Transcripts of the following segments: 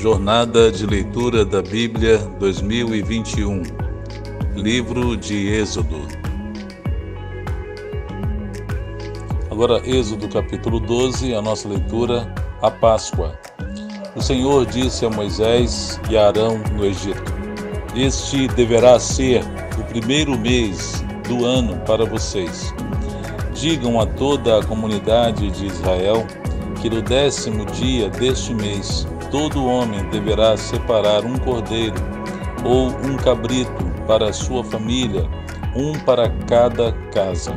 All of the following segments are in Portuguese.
Jornada de Leitura da Bíblia 2021 Livro de Êxodo Agora, Êxodo capítulo 12, a nossa leitura, a Páscoa. O Senhor disse a Moisés e a Arão no Egito: Este deverá ser o primeiro mês do ano para vocês. Digam a toda a comunidade de Israel que no décimo dia deste mês todo homem deverá separar um cordeiro ou um cabrito para a sua família, um para cada casa.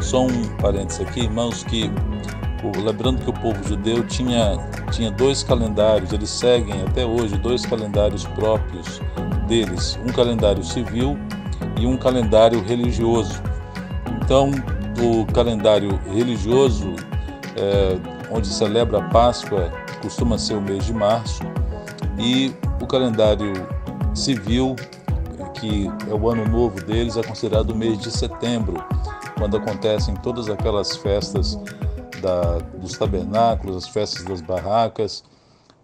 Só um parênteses aqui, irmãos, que lembrando que o povo judeu tinha, tinha dois calendários, eles seguem até hoje dois calendários próprios deles, um calendário civil e um calendário religioso. Então, o calendário religioso, é, onde celebra a Páscoa, costuma ser o mês de março, e o calendário civil, que é o ano novo deles, é considerado o mês de setembro, quando acontecem todas aquelas festas da, dos tabernáculos, as festas das barracas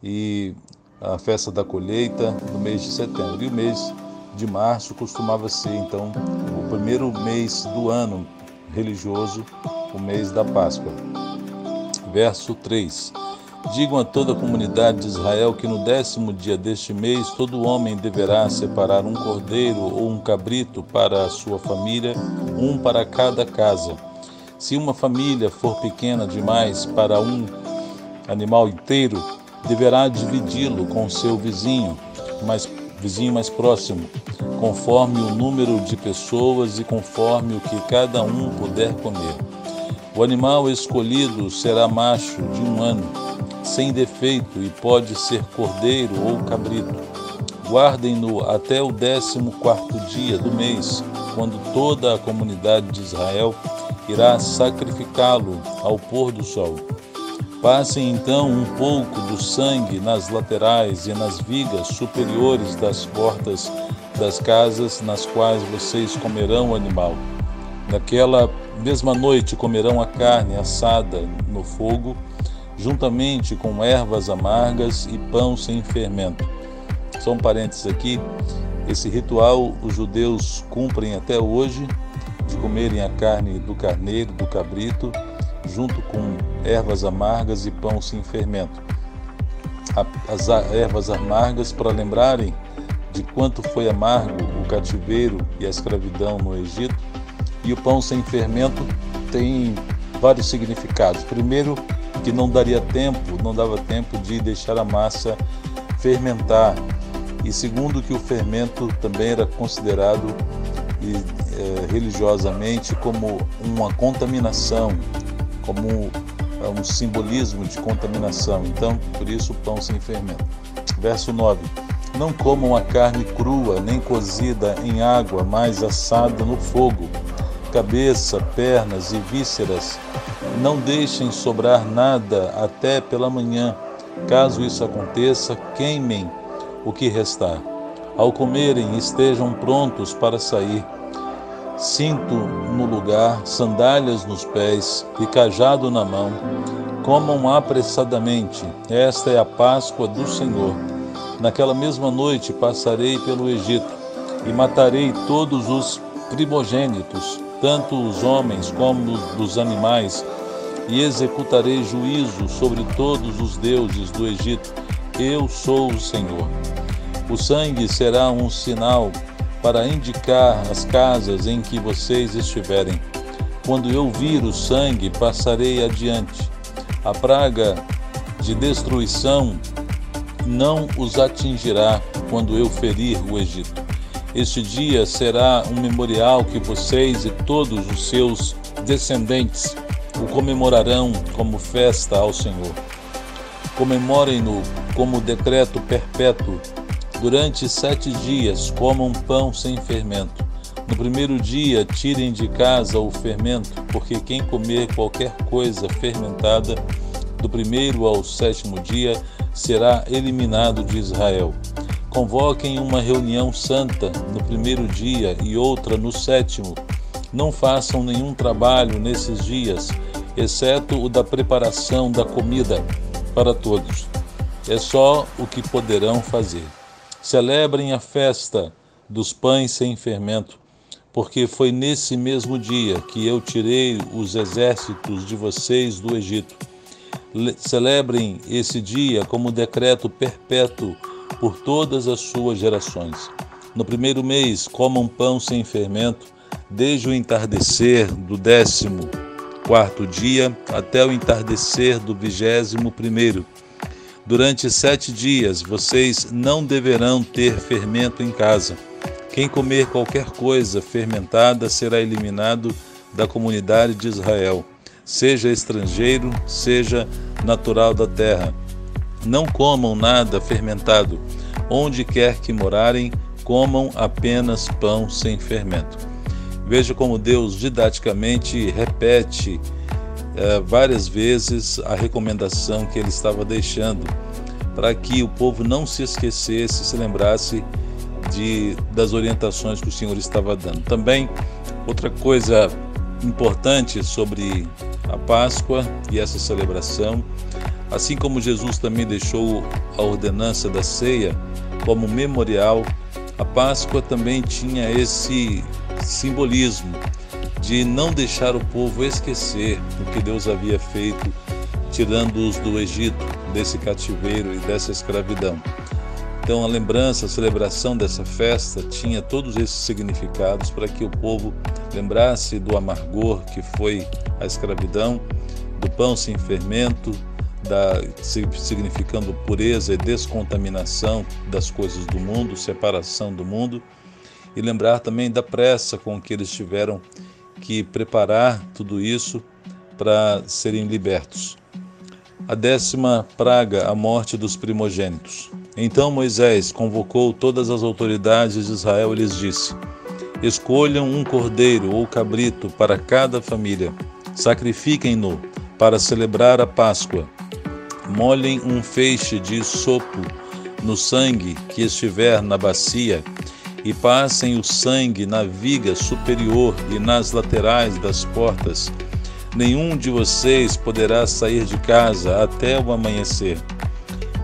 e a festa da colheita no mês de setembro. E o mês de março costumava ser, então, o primeiro mês do ano religioso, o mês da Páscoa. Verso 3. Digam a toda a comunidade de Israel que no décimo dia deste mês todo homem deverá separar um cordeiro ou um cabrito para a sua família, um para cada casa. Se uma família for pequena demais para um animal inteiro, deverá dividi-lo com seu vizinho, mais, vizinho mais próximo, conforme o número de pessoas e conforme o que cada um puder comer. O animal escolhido será macho de um ano sem defeito e pode ser cordeiro ou cabrito. Guardem-no até o décimo quarto dia do mês, quando toda a comunidade de Israel irá sacrificá-lo ao pôr do sol. Passem então um pouco do sangue nas laterais e nas vigas superiores das portas das casas nas quais vocês comerão o animal. Naquela mesma noite comerão a carne assada no fogo juntamente com ervas amargas e pão sem fermento. Só um parênteses aqui, esse ritual os judeus cumprem até hoje, de comerem a carne do carneiro, do cabrito, junto com ervas amargas e pão sem fermento. As ervas amargas para lembrarem de quanto foi amargo o cativeiro e a escravidão no Egito, e o pão sem fermento tem vários significados. Primeiro, que não daria tempo, não dava tempo de deixar a massa fermentar. E segundo que o fermento também era considerado e, é, religiosamente como uma contaminação, como é, um simbolismo de contaminação. Então, por isso o pão sem fermento. Verso 9. Não comam a carne crua, nem cozida em água, mas assada no fogo cabeça, pernas e vísceras. Não deixem sobrar nada até pela manhã. Caso isso aconteça, queimem o que restar. Ao comerem, estejam prontos para sair. Cinto no lugar, sandálias nos pés e cajado na mão. Comam apressadamente. Esta é a Páscoa do Senhor. Naquela mesma noite passarei pelo Egito e matarei todos os primogênitos tanto os homens como dos animais, e executarei juízo sobre todos os deuses do Egito. Eu sou o Senhor. O sangue será um sinal para indicar as casas em que vocês estiverem. Quando eu vir o sangue, passarei adiante. A praga de destruição não os atingirá quando eu ferir o Egito. Este dia será um memorial que vocês e todos os seus descendentes o comemorarão como festa ao Senhor. Comemorem-no como decreto perpétuo. Durante sete dias comam pão sem fermento. No primeiro dia, tirem de casa o fermento, porque quem comer qualquer coisa fermentada, do primeiro ao sétimo dia, será eliminado de Israel. Convoquem uma reunião santa no primeiro dia e outra no sétimo. Não façam nenhum trabalho nesses dias, exceto o da preparação da comida para todos. É só o que poderão fazer. Celebrem a festa dos pães sem fermento, porque foi nesse mesmo dia que eu tirei os exércitos de vocês do Egito. Celebrem esse dia como decreto perpétuo por todas as suas gerações. No primeiro mês, comam pão sem fermento, desde o entardecer do décimo quarto dia até o entardecer do vigésimo primeiro. Durante sete dias vocês não deverão ter fermento em casa. Quem comer qualquer coisa fermentada será eliminado da comunidade de Israel, seja estrangeiro, seja natural da terra. Não comam nada fermentado. Onde quer que morarem, comam apenas pão sem fermento. Veja como Deus didaticamente repete é, várias vezes a recomendação que ele estava deixando para que o povo não se esquecesse, se lembrasse de, das orientações que o Senhor estava dando. Também, outra coisa importante sobre a Páscoa e essa celebração, assim como Jesus também deixou a ordenança da ceia como memorial, a Páscoa também tinha esse simbolismo de não deixar o povo esquecer o que Deus havia feito, tirando-os do Egito, desse cativeiro e dessa escravidão. Então, a lembrança, a celebração dessa festa tinha todos esses significados para que o povo lembrasse do amargor que foi a escravidão, do pão sem fermento, da, significando pureza e descontaminação das coisas do mundo, separação do mundo, e lembrar também da pressa com que eles tiveram que preparar tudo isso para serem libertos. A décima praga, a morte dos primogênitos. Então Moisés convocou todas as autoridades de Israel e lhes disse: Escolham um cordeiro ou cabrito para cada família, sacrifiquem-no para celebrar a Páscoa. Molhem um feixe de sopo no sangue que estiver na bacia e passem o sangue na viga superior e nas laterais das portas. Nenhum de vocês poderá sair de casa até o amanhecer.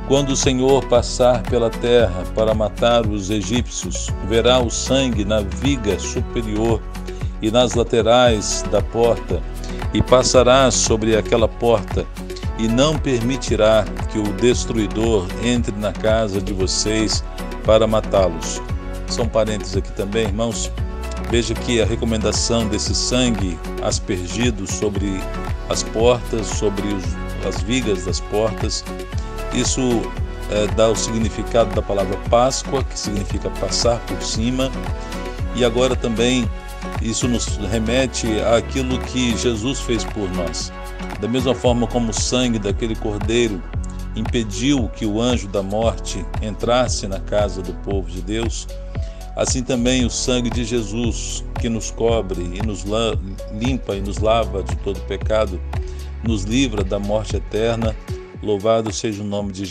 Quando o Senhor passar pela terra para matar os egípcios, verá o sangue na viga superior e nas laterais da porta, e passará sobre aquela porta, e não permitirá que o destruidor entre na casa de vocês para matá-los são parentes aqui também, irmãos. Veja que a recomendação desse sangue aspergido sobre as portas, sobre os, as vigas das portas, isso é, dá o significado da palavra Páscoa, que significa passar por cima, e agora também isso nos remete àquilo que Jesus fez por nós. Da mesma forma como o sangue daquele cordeiro impediu que o anjo da morte entrasse na casa do povo de Deus, Assim também o sangue de Jesus, que nos cobre e nos limpa e nos lava de todo pecado, nos livra da morte eterna. Louvado seja o nome de Jesus.